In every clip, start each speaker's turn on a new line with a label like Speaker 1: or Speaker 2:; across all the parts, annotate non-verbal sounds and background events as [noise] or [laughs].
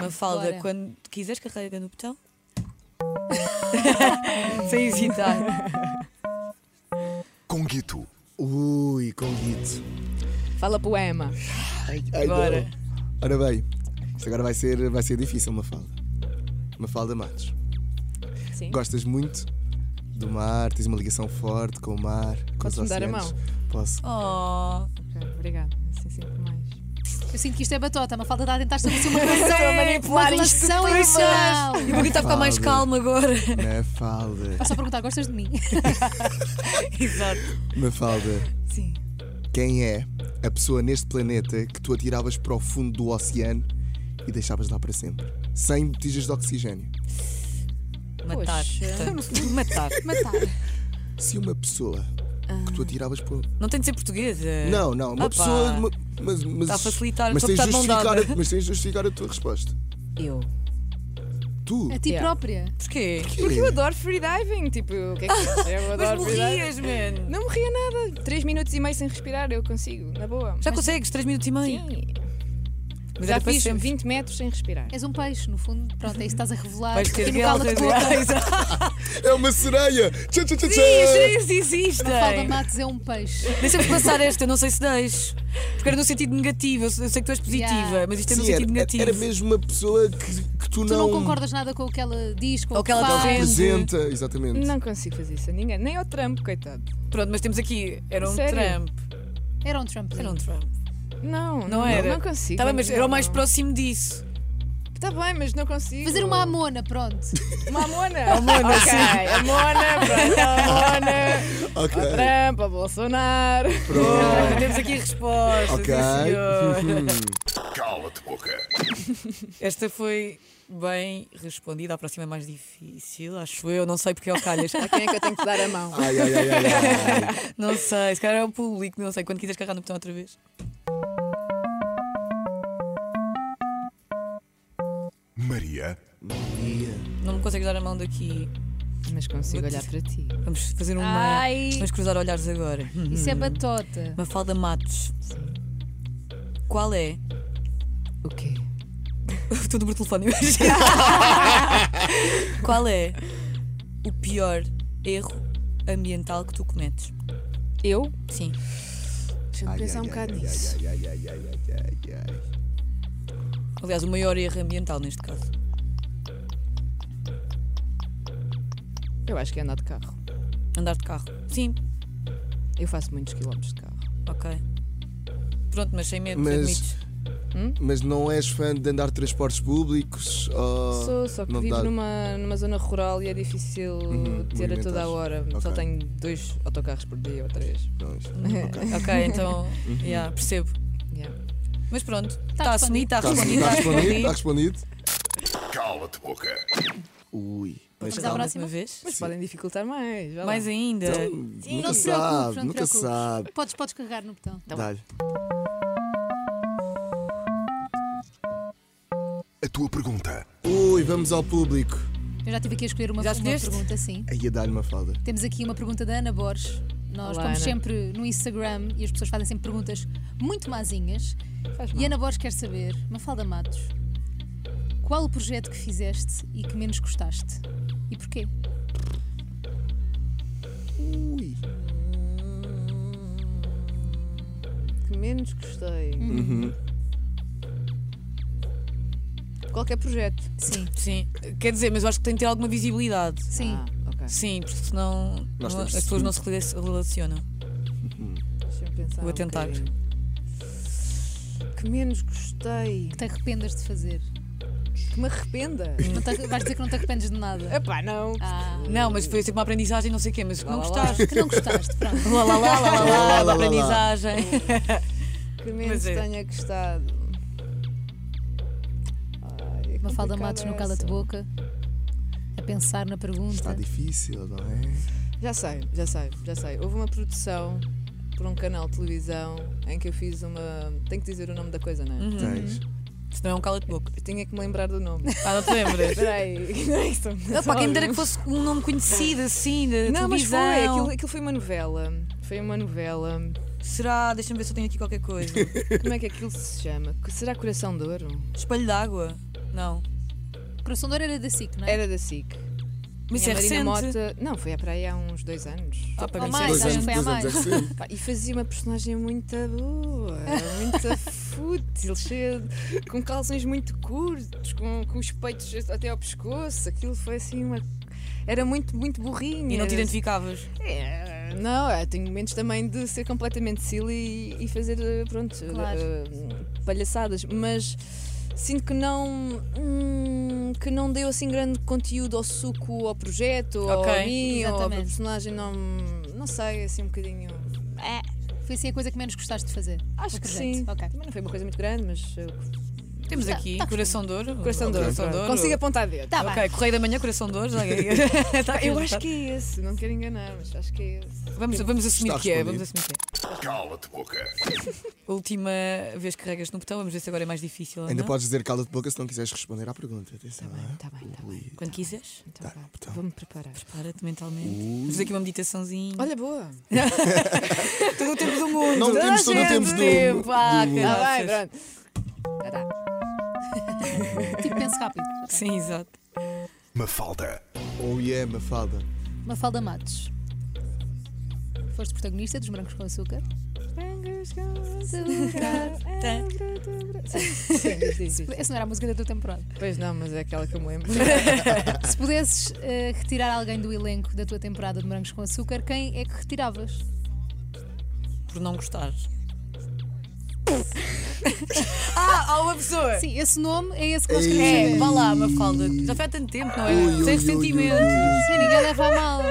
Speaker 1: Mafalda,
Speaker 2: Bora.
Speaker 1: quando quiseres, carrega no botão. [laughs] Sem hesitar.
Speaker 3: Conguito.
Speaker 4: Ui, conguito.
Speaker 2: Fala poema.
Speaker 4: Ai, ai,
Speaker 1: Bora.
Speaker 4: não. Ora bem, isto agora vai ser, vai ser difícil, Mafalda. Mafalda Matos.
Speaker 2: Sim.
Speaker 4: Gostas muito do mar, tens uma ligação forte com o mar, com
Speaker 2: Posso-me
Speaker 4: os
Speaker 2: dar a mão?
Speaker 4: Posso.
Speaker 1: Oh,
Speaker 2: Ok, obrigada. Assim sinto mais.
Speaker 5: Eu sinto que isto é batota, uma falta de a tentar estabelecer uma relação, [laughs]
Speaker 1: Estou a
Speaker 5: uma
Speaker 1: manipular isto
Speaker 5: relação
Speaker 1: tudo.
Speaker 5: emocional.
Speaker 1: e o Margarida está a ficar mais calma agora.
Speaker 4: Mafalda.
Speaker 5: Posso só perguntar, gostas de mim? [laughs]
Speaker 1: Exato.
Speaker 4: Mafalda,
Speaker 1: Sim.
Speaker 4: quem é a pessoa neste planeta que tu atiravas para o fundo do oceano e deixavas lá para sempre? Sem botijas de oxigênio.
Speaker 1: Matar. Matar.
Speaker 5: Matar.
Speaker 4: Se uma pessoa que tu atiravas para.
Speaker 1: Não tem de ser portuguesa.
Speaker 4: Não, não, uma
Speaker 1: Ah, pá.
Speaker 4: pessoa. uma- mas, mas,
Speaker 1: Está a facilitar.
Speaker 4: mas tens, justificar a, mas tens de justificar a tua resposta.
Speaker 2: Eu.
Speaker 4: Tu?
Speaker 5: A ti
Speaker 2: Yeah.
Speaker 5: própria.
Speaker 1: Porquê?
Speaker 2: Porque eu adoro freediving. Tipo, o que é que [laughs] eu
Speaker 1: Mas
Speaker 2: adoro freediving.
Speaker 1: morrias, man.
Speaker 2: Não morria nada. 3 minutos e meio sem respirar, eu consigo, na boa.
Speaker 1: Já consegues, 3 minutos e meio.
Speaker 2: Sim.
Speaker 1: Mas
Speaker 2: Já fiz
Speaker 1: sempre.
Speaker 2: 20 metros sem respirar.
Speaker 5: És um peixe, no fundo. Pronto, é isso que estás a revelar.
Speaker 1: Vais ter
Speaker 5: no cala de boca. [laughs]
Speaker 4: É uma sereia! Tchá, tchá, tchá,
Speaker 1: isso existe.
Speaker 5: Mafalda Matos é um peixe.
Speaker 1: Deixa-me passar esta, eu não sei se deixo. Porque era no sentido negativo, eu sei que tu és positiva,
Speaker 5: Yeah.
Speaker 1: mas isto é no
Speaker 4: Sim,
Speaker 1: sentido
Speaker 4: era,
Speaker 1: negativo.
Speaker 4: era mesmo uma pessoa que, que tu,
Speaker 5: Tu não concordas nada com o que ela diz, com o
Speaker 1: que ela
Speaker 5: faz.
Speaker 4: representa, exatamente.
Speaker 2: Não consigo fazer isso a ninguém. Nem ao Trump, coitado.
Speaker 1: Pronto, mas temos aqui, era um
Speaker 2: Sério?
Speaker 1: Trump.
Speaker 5: Era um Trump.
Speaker 1: Era um Trump.
Speaker 2: Não,
Speaker 1: Não era?
Speaker 2: Não consigo.
Speaker 1: Tá bem, mas
Speaker 2: não,
Speaker 1: era o mais
Speaker 2: não.
Speaker 1: próximo disso.
Speaker 2: Está bem, mas não consigo.
Speaker 5: Fazer uma amona, pronto. [laughs]
Speaker 2: Uma amona. Amona, ok. Amona, pronto, amona.
Speaker 4: Ok.
Speaker 2: Ao Trump, a Bolsonaro.
Speaker 1: Ah, temos aqui a resposta.
Speaker 4: Ok. [laughs] Hum.
Speaker 3: Cala-te boca. [laughs]
Speaker 1: Esta foi bem respondida, a próxima é mais difícil, acho eu, não sei porque é o calhas.
Speaker 2: A quem é que eu tenho que dar a mão?
Speaker 4: Ai, ai, ai, ai, ai. [laughs]
Speaker 1: Não sei, se calhar é o público, não sei, quando quiseres carregar no botão outra vez.
Speaker 3: Maria.
Speaker 4: Maria.
Speaker 1: Não me consegues dar a mão daqui.
Speaker 2: Mas consigo olhar para ti.
Speaker 1: Vamos fazer uma.
Speaker 5: Ai.
Speaker 1: Vamos cruzar olhares agora.
Speaker 5: Isso é batota.
Speaker 1: Mafalda Matos. Qual é?
Speaker 2: O quê? [laughs]
Speaker 1: Estou no telefone hoje. [laughs] Qual é o pior erro ambiental que tu cometes?
Speaker 2: Eu?
Speaker 1: Sim.
Speaker 2: Deixa-me pensar
Speaker 4: ai,
Speaker 2: um bocado nisso.
Speaker 4: Ai, ai, ai, ai, ai, ai, ai.
Speaker 1: Aliás, o maior erro ambiental neste caso.
Speaker 2: Eu acho que é andar de carro.
Speaker 1: Andar de carro. Sim,
Speaker 2: Eu faço muitos quilómetros de carro.
Speaker 1: ok. Pronto, mas sem medo,
Speaker 4: Mas-
Speaker 1: admites.
Speaker 4: Mas não és fã de andar de transportes públicos? Ou...
Speaker 2: Sou, só que
Speaker 4: não
Speaker 2: vivo
Speaker 4: dá-
Speaker 2: numa, numa zona rural e é difícil
Speaker 4: Uhum,
Speaker 2: ter a toda a hora. Só
Speaker 4: Ok.
Speaker 2: tenho dois autocarros por dia ou três.
Speaker 4: Não, isto- [laughs]
Speaker 1: Ok, então, yeah, percebo.
Speaker 2: Yeah.
Speaker 1: Mas pronto,
Speaker 5: Tá
Speaker 1: está assumido, está
Speaker 4: Está
Speaker 1: respondido,
Speaker 4: está
Speaker 1: está
Speaker 4: respondido? Está
Speaker 1: respondido.
Speaker 4: respondido?
Speaker 3: Cala-te boca.
Speaker 4: Ui.
Speaker 1: Mas
Speaker 5: Vamos à próxima?
Speaker 1: vez?
Speaker 2: Mas podem dificultar mais.
Speaker 1: Mais ainda.
Speaker 4: Então, nunca sabe,
Speaker 5: não te
Speaker 4: nunca sabe.
Speaker 5: Podes, podes carregar no botão.
Speaker 2: Tá bom.
Speaker 4: Dá-lhe.
Speaker 3: A tua pergunta.
Speaker 4: Ui, vamos ao público.
Speaker 5: Eu já tive aqui a escolher uma,
Speaker 1: Já
Speaker 5: uma
Speaker 1: escolheste?
Speaker 5: pergunta, sim.
Speaker 4: Aí a dar-lhe uma falda.
Speaker 5: Temos aqui uma pergunta da Ana Borges. Nós
Speaker 2: Olá,
Speaker 5: estamos
Speaker 2: Ana.
Speaker 5: sempre no Instagram e as pessoas fazem sempre perguntas muito mazinhas.
Speaker 2: Faz
Speaker 5: E. Ana Borges quer saber, Mafalda Matos, qual o projeto que fizeste e que menos gostaste? E porquê?
Speaker 4: Ui.
Speaker 2: Que menos gostei.
Speaker 4: Uhum.
Speaker 2: Qualquer projeto.
Speaker 5: Sim,
Speaker 1: Sim, quer dizer, mas eu acho que tem de ter alguma visibilidade.
Speaker 5: sim.
Speaker 2: Ah, ok.
Speaker 1: Sim, porque senão
Speaker 4: Nós
Speaker 1: não-
Speaker 4: temos
Speaker 1: as pessoas não se rela- relacionam.
Speaker 2: Deixa-me pensar.
Speaker 1: Vou
Speaker 2: um
Speaker 1: tentar.
Speaker 2: bocadinho. Que menos gostei.
Speaker 5: Que te arrependas de fazer.
Speaker 2: Que me arrependa.
Speaker 5: Não te, vais dizer que não te arrependes de nada.
Speaker 2: Epá, não.
Speaker 5: Ah,
Speaker 1: Não, mas foi sempre uma aprendizagem, não sei o quê, mas que não
Speaker 2: Lá, lá, lá.
Speaker 1: gostaste.
Speaker 5: que não gostaste, pronto.
Speaker 1: Lá, lá, lá, lá, lá, lá,
Speaker 4: Lá, lá, lá, lá.
Speaker 1: aprendizagem.
Speaker 2: Que menos
Speaker 1: Mas é.
Speaker 2: tenha gostado.
Speaker 5: Mafalda Matos no. Cala-te Boca, a pensar na pergunta.
Speaker 4: Está difícil, não é?
Speaker 2: Já sei, já sei, já sei. Houve uma produção por um canal de televisão em que eu fiz uma. Tenho que dizer o nome da coisa, não é?
Speaker 1: Uhum.
Speaker 4: Tens.
Speaker 1: Se não é um cala-te-boca.
Speaker 2: Eu tinha que me lembrar do nome.
Speaker 1: Ah, não te lembras?
Speaker 2: Espera aí, [laughs] não é isso?
Speaker 1: Pá, quem me dera que fosse um nome conhecido assim, da
Speaker 2: Não, mas
Speaker 1: televisão.
Speaker 2: foi, aquilo, aquilo foi uma novela. Foi uma novela.
Speaker 1: Será? Deixa-me ver se eu tenho aqui qualquer coisa.
Speaker 2: Como é que aquilo se chama? Será Coração de Ouro?
Speaker 1: Espelho d'água. Não.
Speaker 5: Coração de Ouro era da SIC, não é?
Speaker 2: Era da SIC.
Speaker 1: Mas é
Speaker 2: a Marina
Speaker 1: recente.
Speaker 2: Mota. Não, foi para aí há uns dois anos.
Speaker 1: Ah, para
Speaker 5: Ou
Speaker 1: mim
Speaker 5: mais, que
Speaker 1: recente.
Speaker 5: foi há
Speaker 4: dois anos
Speaker 5: mais. [laughs]
Speaker 2: Pá, e fazia uma personagem muito boa, muito [laughs] fútil, cheia de, com calções muito curtos, com, com os peitos até ao pescoço. Aquilo foi assim uma. Era muito, muito burrinho.
Speaker 1: E não te identificavas.
Speaker 2: É, não, é, tenho momentos também de ser completamente silly e, e fazer, eh, pronto,
Speaker 5: Claro.
Speaker 2: eh, palhaçadas, mas sinto que não hum, que não deu assim grande conteúdo ao suco, ao projeto, ou
Speaker 1: Ok.
Speaker 2: a mim, ou ao
Speaker 5: Exatamente.
Speaker 2: personagem, não, não sei, assim um bocadinho. É,
Speaker 5: Foi assim a coisa que menos gostaste de fazer.
Speaker 2: acho que
Speaker 5: projeto.
Speaker 2: sim.
Speaker 5: Ok.
Speaker 2: Também não foi uma coisa muito grande, mas
Speaker 1: Temos
Speaker 5: Tá-
Speaker 1: aqui
Speaker 5: tá
Speaker 1: Coração de Ouro.
Speaker 2: coração de ouro.
Speaker 1: Ouro.
Speaker 2: Consigo apontar dedo.
Speaker 5: Tá
Speaker 1: Ok, Correio da Manhã, Coração de Ouro. [laughs] Tá
Speaker 2: Eu acho que é esse, não quero enganar, mas acho que é esse.
Speaker 1: Vamos, vamos assumir
Speaker 4: Está
Speaker 1: que é. Vamos assumir que é.
Speaker 3: Cala-te boca.
Speaker 1: Última vez que carregas no botão, vamos ver se agora é mais difícil.
Speaker 4: Ainda
Speaker 1: não.
Speaker 4: podes dizer cala-te boca se não quiseres responder à pergunta. Atenção.
Speaker 2: Tá bem,
Speaker 4: ah.
Speaker 2: tá bem, tá bem.
Speaker 1: Quando quiseres.
Speaker 2: Então,
Speaker 4: Tá,
Speaker 2: vá,
Speaker 4: então.
Speaker 2: Vou-me preparar.
Speaker 1: Para-te mentalmente. Vamos fazer aqui uma meditaçãozinha.
Speaker 2: Olha, boa. [laughs]
Speaker 1: todo o tempo do mundo.
Speaker 4: Não
Speaker 1: Toda
Speaker 4: temos-
Speaker 1: a
Speaker 4: não
Speaker 1: gente
Speaker 4: temos do-
Speaker 1: tempo. Ah,
Speaker 4: do-
Speaker 2: Tá
Speaker 1: caraças.
Speaker 2: bem, pronto. Tá.
Speaker 5: Tipo, pense rápido.
Speaker 1: Sim, exato.
Speaker 3: Mafalda.
Speaker 4: Oh yeah, Mafalda.
Speaker 5: Mafalda Matos. Foste protagonista dos Brancos com Açúcar.
Speaker 2: Sim, sim, sim.
Speaker 5: Essa não era a música da tua temporada.
Speaker 2: Pois não, mas é aquela que eu me lembro.
Speaker 5: Se pudesses eh, retirar alguém do elenco da tua temporada de Morangos com Açúcar, quem é que retiravas?
Speaker 1: Por não gostares. [laughs] ah, há uma pessoa.
Speaker 5: Sim, esse nome é esse que nós queremos
Speaker 1: É, vá lá, Mafalda. Já foi há tanto tempo, não é?
Speaker 4: Ui,
Speaker 1: Sem
Speaker 4: ui,
Speaker 1: ressentimentos.
Speaker 4: ui,
Speaker 5: Sim, ninguém leva a mal.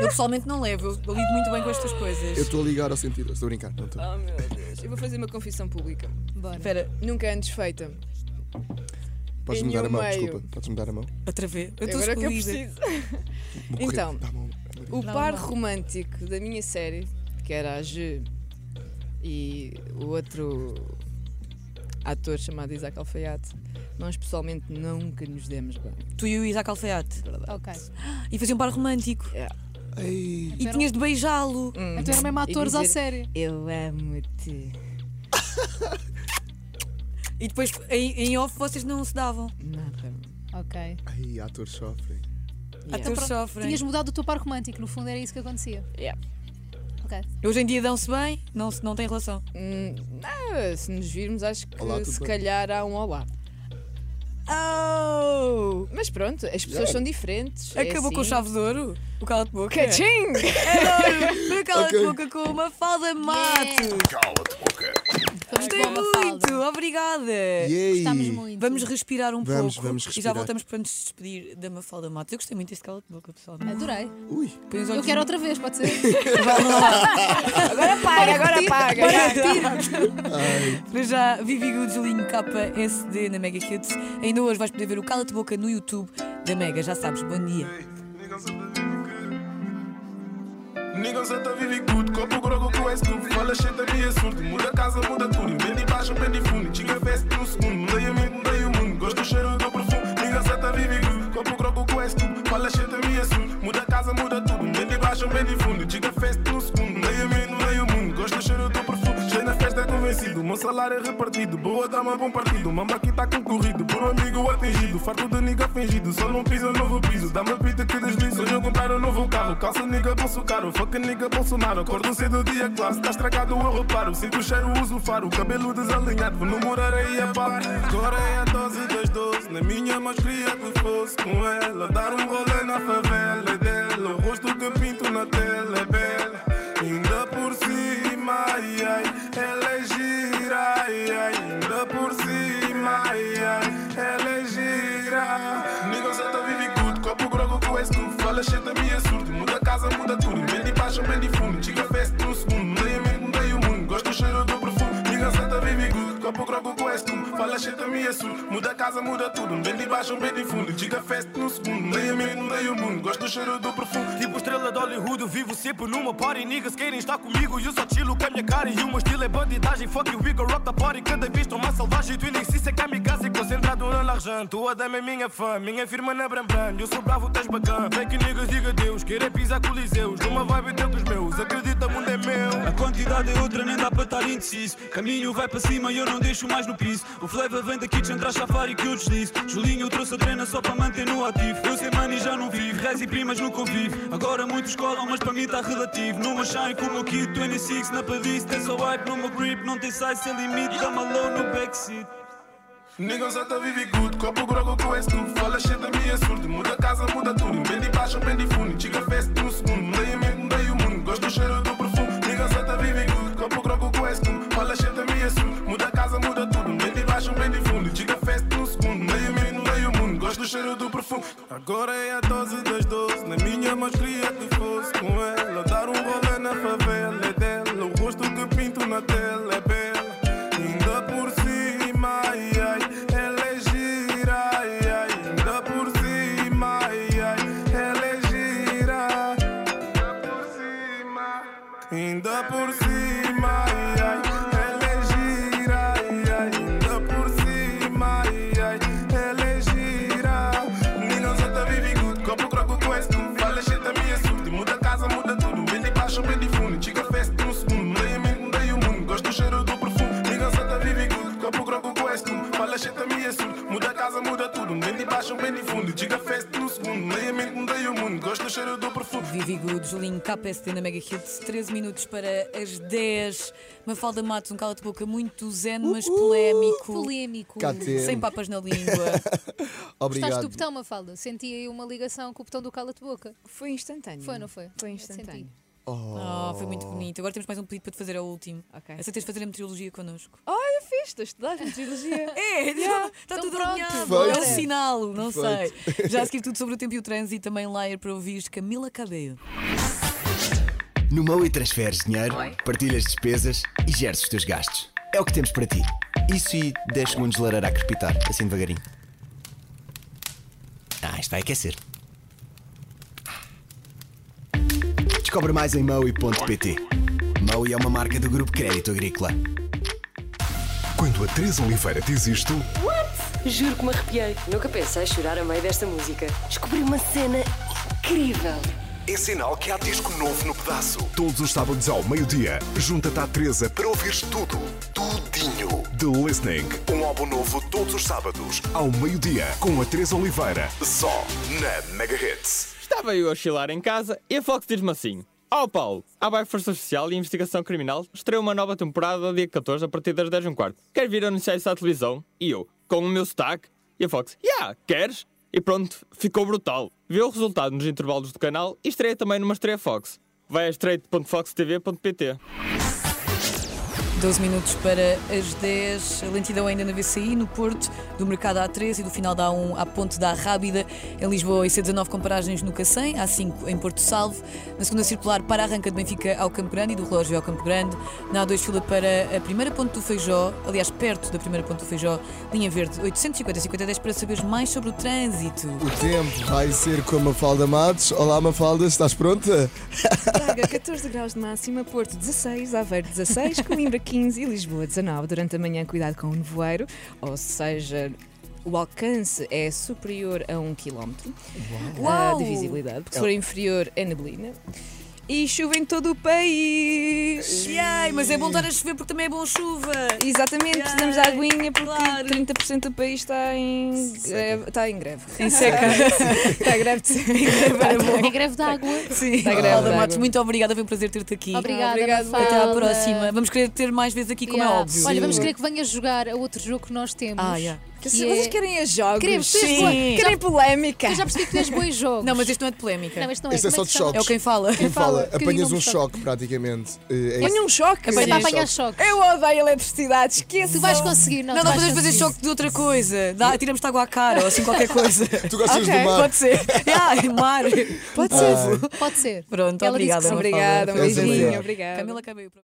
Speaker 1: Eu pessoalmente não levo, eu lido muito bem com estas coisas.
Speaker 4: Eu estou a ligar ao sentido. Estou a brincar, não estou.
Speaker 2: Oh meu Deus. Eu vou fazer uma confissão pública.
Speaker 5: Bora.
Speaker 1: Espera,
Speaker 2: Nunca antes feita.
Speaker 4: Podes
Speaker 2: em
Speaker 4: me dar a
Speaker 2: nenhum
Speaker 4: mão,
Speaker 2: meio.
Speaker 4: desculpa. Podes me dar a mão.
Speaker 1: outra vez. Eu estou
Speaker 2: Agora que eu preciso.
Speaker 4: Vou correr.
Speaker 2: Então.
Speaker 4: Dá a mão.
Speaker 2: O par romântico da minha série, que era a G e o outro ator chamado Isaac Alfaiate, nós pessoalmente nunca nos demos bem.
Speaker 1: Tu e o Isaac Alfaiate.
Speaker 5: Ok.
Speaker 1: E faziam um par romântico.
Speaker 4: Ei.
Speaker 1: E tinhas de beijá-lo.
Speaker 2: Hum.
Speaker 5: Então eram mesmo atores à série.
Speaker 2: Eu amo-te. [laughs]
Speaker 1: E depois em, em off vocês não se davam.
Speaker 2: Nada.
Speaker 5: Ok.
Speaker 4: Ai, atores sofrem.
Speaker 2: Yeah.
Speaker 1: Atores sofrem.
Speaker 5: Tinhas mudado o teu par romântico, no fundo era isso que acontecia.
Speaker 2: Yeah.
Speaker 1: Hoje em dia dão-se bem, não, se- não tem relação.
Speaker 2: Hum, não, se nos virmos, acho que
Speaker 4: Olá, tudo
Speaker 2: se
Speaker 4: bem?
Speaker 2: calhar há um olá.
Speaker 1: Oh!
Speaker 2: Mas pronto, as pessoas
Speaker 4: Yeah.
Speaker 2: são diferentes. é
Speaker 1: Acabou com
Speaker 2: assim.
Speaker 1: chave de ouro? O cala de boca?
Speaker 2: Caching!
Speaker 1: Foi o cala de
Speaker 4: Ok.
Speaker 1: boca com uma falda mate.
Speaker 3: Cala-te boca.
Speaker 1: Gostei
Speaker 5: muito
Speaker 1: obrigada.
Speaker 4: Yay.
Speaker 5: Gostámos muito.
Speaker 1: Vamos respirar um
Speaker 4: Vamos,
Speaker 1: pouco
Speaker 4: vamos
Speaker 1: e já
Speaker 4: respirar.
Speaker 1: voltamos para nos despedir da Mafalda Matos. Eu gostei muito deste cala de boca, pessoal.
Speaker 5: Adorei.
Speaker 4: Ui.
Speaker 5: Eu quero outra vez, pode ser? [laughs]
Speaker 1: Vamos lá.
Speaker 2: Agora paga, agora paga.
Speaker 1: Para já, Vivi Good, Julinho KSD na Mega Kids. Ainda hoje vais poder ver o Cala-te Boca no YouTube da Mega, já sabes. Bom dia.
Speaker 6: Niggas até vive good, copo grogo com é scoop Fala shit a minha surdo, muda casa, muda tudo. Bem de baixo, bem de fundo, chega fest no segundo. Mudei a mente, mudei o mundo, gosto do cheiro do perfume. Niggas até vive good, copo grogo com é scoop Fala shit a minha surdo, muda casa, muda tudo. Bem de baixo, bem de fundo, meu salário é repartido Boa dama, bom partido, mamba aqui tá concorrido Por um amigo atingido, farto de nigga fingido Só não pisa novo piso, dá-me pita que deslizo Hoje eu comprar um novo carro, calça nigga bolso caro Fuck nigga Bolsonaro, acordo cedo dia claro Se tá estragado eu reparo, sinto o cheiro, uso o faro Cabelo desalinhado, vou namorar aí a pá. Agora é a dose das doze Na minha mais queria que fosse com ela. Dar um rolê esse tu Fala shit a minha surdo, muda casa, muda tudo. De baixo, de fundo, chega fest no segundo. Mudei a o mundo, gosto do cheiro do perfume. Niggas até vive good, copo grogo com esse Fala shit a minha surdo, muda casa, muda tudo. Bem de baixo, bem de fundo, chega fest no segundo. Mudei a mente, mudei o mundo, gosto do cheiro do perfume.
Speaker 7: Tipo estrela de Hollywood, eu vivo sempre numa party. Niggas querem estar comigo e eu só chilo com a minha cara. E o meu estilo é bandidagem, fuck you, we go rock the party. Cada vez estou mais selvagem, tu nem se é kamikaze. Concentrado na largente, tua dama é minha fã. Minha firma na Brambran, eu sou bravo, tens bacana. Fake niggas, diga Deus, querer pisar coliseus Numa vibe ter dos meus, acredita, o mundo é meu.
Speaker 8: A quantidade é outra, nem dá para estar indeciso. Caminho vai para cima e eu não deixo mais no piso. O flavor vem da kitchen, traz safari que eu deslize. Julinho trouxe a trena só para manter no ativo. Eu sei money já não vivo, res e primas no convívio. Agora muitos colam, mas para mim tá relativo. Numa shine com o meu kit 26, na padice, tem só wipe no meu grip. Não tem size sem limite, dá low no backseat.
Speaker 6: Nigga só tá vive good, copo grogo com esse tudo. Fala shit da minha surdo, muda casa, muda tudo. Bem de baixo, bem de fundo, chica fest no segundo. Ainda por cima, muda tudo, bem de baixo, bem de fundo, chica fest no segundo, mudei a mente, mudei o mundo, gosto do cheiro do perfume.
Speaker 1: Vivi Good, Julinho KPST na Mega Hits, 13 minutos para as 10. Mafalda Matos, um cala-de-boca muito zen, mas polémico.
Speaker 5: Polémico.
Speaker 4: KTM.
Speaker 1: Sem papas na língua. [laughs]
Speaker 5: Gostaste
Speaker 4: Obrigado.
Speaker 5: do botão, Mafalda? Senti aí uma ligação com o botão do cala-te-boca.
Speaker 2: Foi instantâneo.
Speaker 5: Foi, não foi?
Speaker 2: Foi instantâneo.
Speaker 1: Oh, foi muito bonito. Agora temos mais um pedido para te fazer, é o último.
Speaker 2: Ok.
Speaker 1: Aceitas fazer a meteorologia connosco?
Speaker 2: Olha, fiz, tu estudaste trilogia. [laughs]
Speaker 1: É, está
Speaker 5: Então
Speaker 1: tudo
Speaker 5: pronto.
Speaker 1: alinhado. É um sinal, não
Speaker 4: Perfeito.
Speaker 1: sei. Já a seguir tudo sobre o tempo e o trânsito e também Liar para ouvir Camila Cabello.
Speaker 9: No Moe transferes dinheiro, partilhas despesas e geres os teus gastos. É o que temos para ti. Isso e 10 segundos de lareira a crepitar, assim devagarinho. Ah, isto vai aquecer. Descobre mais em moe.pt. Moe é uma marca do Grupo Crédito Agrícola.
Speaker 3: Quando a Teresa Oliveira diz isto,
Speaker 10: Juro que me arrepiei. Nunca pensei chorar a meio desta música. Descobri uma cena incrível.
Speaker 3: é sinal que há disco novo no pedaço. Todos os sábados ao meio-dia, junta-te à Teresa para ouvires tudo, tudinho. The Listening, um álbum novo todos os sábados, ao meio-dia, com a Teresa Oliveira, só na Mega Hits.
Speaker 11: Estava eu a oscilar em casa e a Fox diz-me assim: Ó Paulo, a Baia Força Social e Investigação Criminal estreou uma nova temporada dia 14 a partir das 10 h quarto. Quer vir anunciar isso à televisão? E eu, com o meu sotaque, e a Fox, yeah, queres? E pronto, ficou brutal. Vê o resultado nos intervalos do canal e estreia também numa estreia Fox. Vai a straight.foxtv.pt
Speaker 1: 12 minutos para as 10. A lentidão ainda na VCI, no Porto, do Mercado A3 e do final da A1 à Ponte da Rábida. Em Lisboa, IC19 com paragens no Cacém, A5 em Porto Salvo. Na segunda circular, para arranca de Benfica ao Campo Grande e do relógio ao Campo Grande. Na A2 fila para a primeira ponte do Feijó, aliás, perto da primeira ponte do Feijó, linha verde 850 5010 para saberes mais sobre o trânsito.
Speaker 4: O tempo vai ser com a Mafalda Matos. Olá, Mafalda, estás pronta?
Speaker 2: Braga, 14 graus de máxima, Porto 16, Aveiro 16, [laughs] Coimbra 15 e Lisboa 19. Durante a manhã, cuidado com o nevoeiro, ou seja, o alcance é superior a 1 km
Speaker 1: Uau!
Speaker 2: de visibilidade. Se for inferior, é neblina. E chuva em todo o país.
Speaker 1: Ai, mas é bom estar a chover porque também é bom chuva.
Speaker 2: Exatamente, precisamos de aguinha porque
Speaker 1: claro.
Speaker 2: 30% do país está em, greve, está em greve.
Speaker 1: Em seca. [laughs]
Speaker 2: está em greve de
Speaker 5: É greve de água.
Speaker 1: Sim,
Speaker 2: Está grave,
Speaker 1: Mafalda
Speaker 2: está
Speaker 1: Matos, muito obrigada, foi um prazer ter-te aqui.
Speaker 5: Obrigada,
Speaker 2: Obrigado,
Speaker 5: Mafalda.
Speaker 1: Até à próxima. Vamos querer ter mais vezes aqui, como
Speaker 5: Yeah.
Speaker 1: é óbvio.
Speaker 5: Olha, vamos querer que venhas jogar a outro jogo que nós temos.
Speaker 1: Ah, yeah.
Speaker 5: Que
Speaker 2: Se
Speaker 5: é-
Speaker 2: vocês querem a jogos,
Speaker 5: Queremos,
Speaker 1: Sim.
Speaker 5: boa.
Speaker 2: querem polémica.
Speaker 5: eu já percebi que boa em jogos.
Speaker 1: Não, mas este não é de polémica.
Speaker 5: Não, este não é.
Speaker 4: É
Speaker 5: Como
Speaker 4: só de choques.
Speaker 1: É o quem fala.
Speaker 4: Quem fala,
Speaker 5: quem
Speaker 4: apanhas um choque praticamente. Eh, É
Speaker 2: Ponha um choque.
Speaker 5: Você vai
Speaker 1: Apanhas
Speaker 5: apanhar choque.
Speaker 2: Eu odeio eletricidade, esqueça.
Speaker 5: Tu vais conseguir, não,
Speaker 1: Não, não podemos fazer choque de outra coisa. Dá, tiramos-te água à cara ou assim qualquer [laughs] coisa.
Speaker 4: Tu gostas
Speaker 2: Ok,
Speaker 4: do mar?
Speaker 1: Pode ser. [laughs] Ai, mar.
Speaker 2: Pode ser.
Speaker 5: Pode ser.
Speaker 1: Pronto,
Speaker 5: Ela disse
Speaker 1: obrigada.
Speaker 5: que sim.
Speaker 1: Mafalda.
Speaker 2: Obrigada, um beijinho, obrigada.
Speaker 1: Camila Cabello.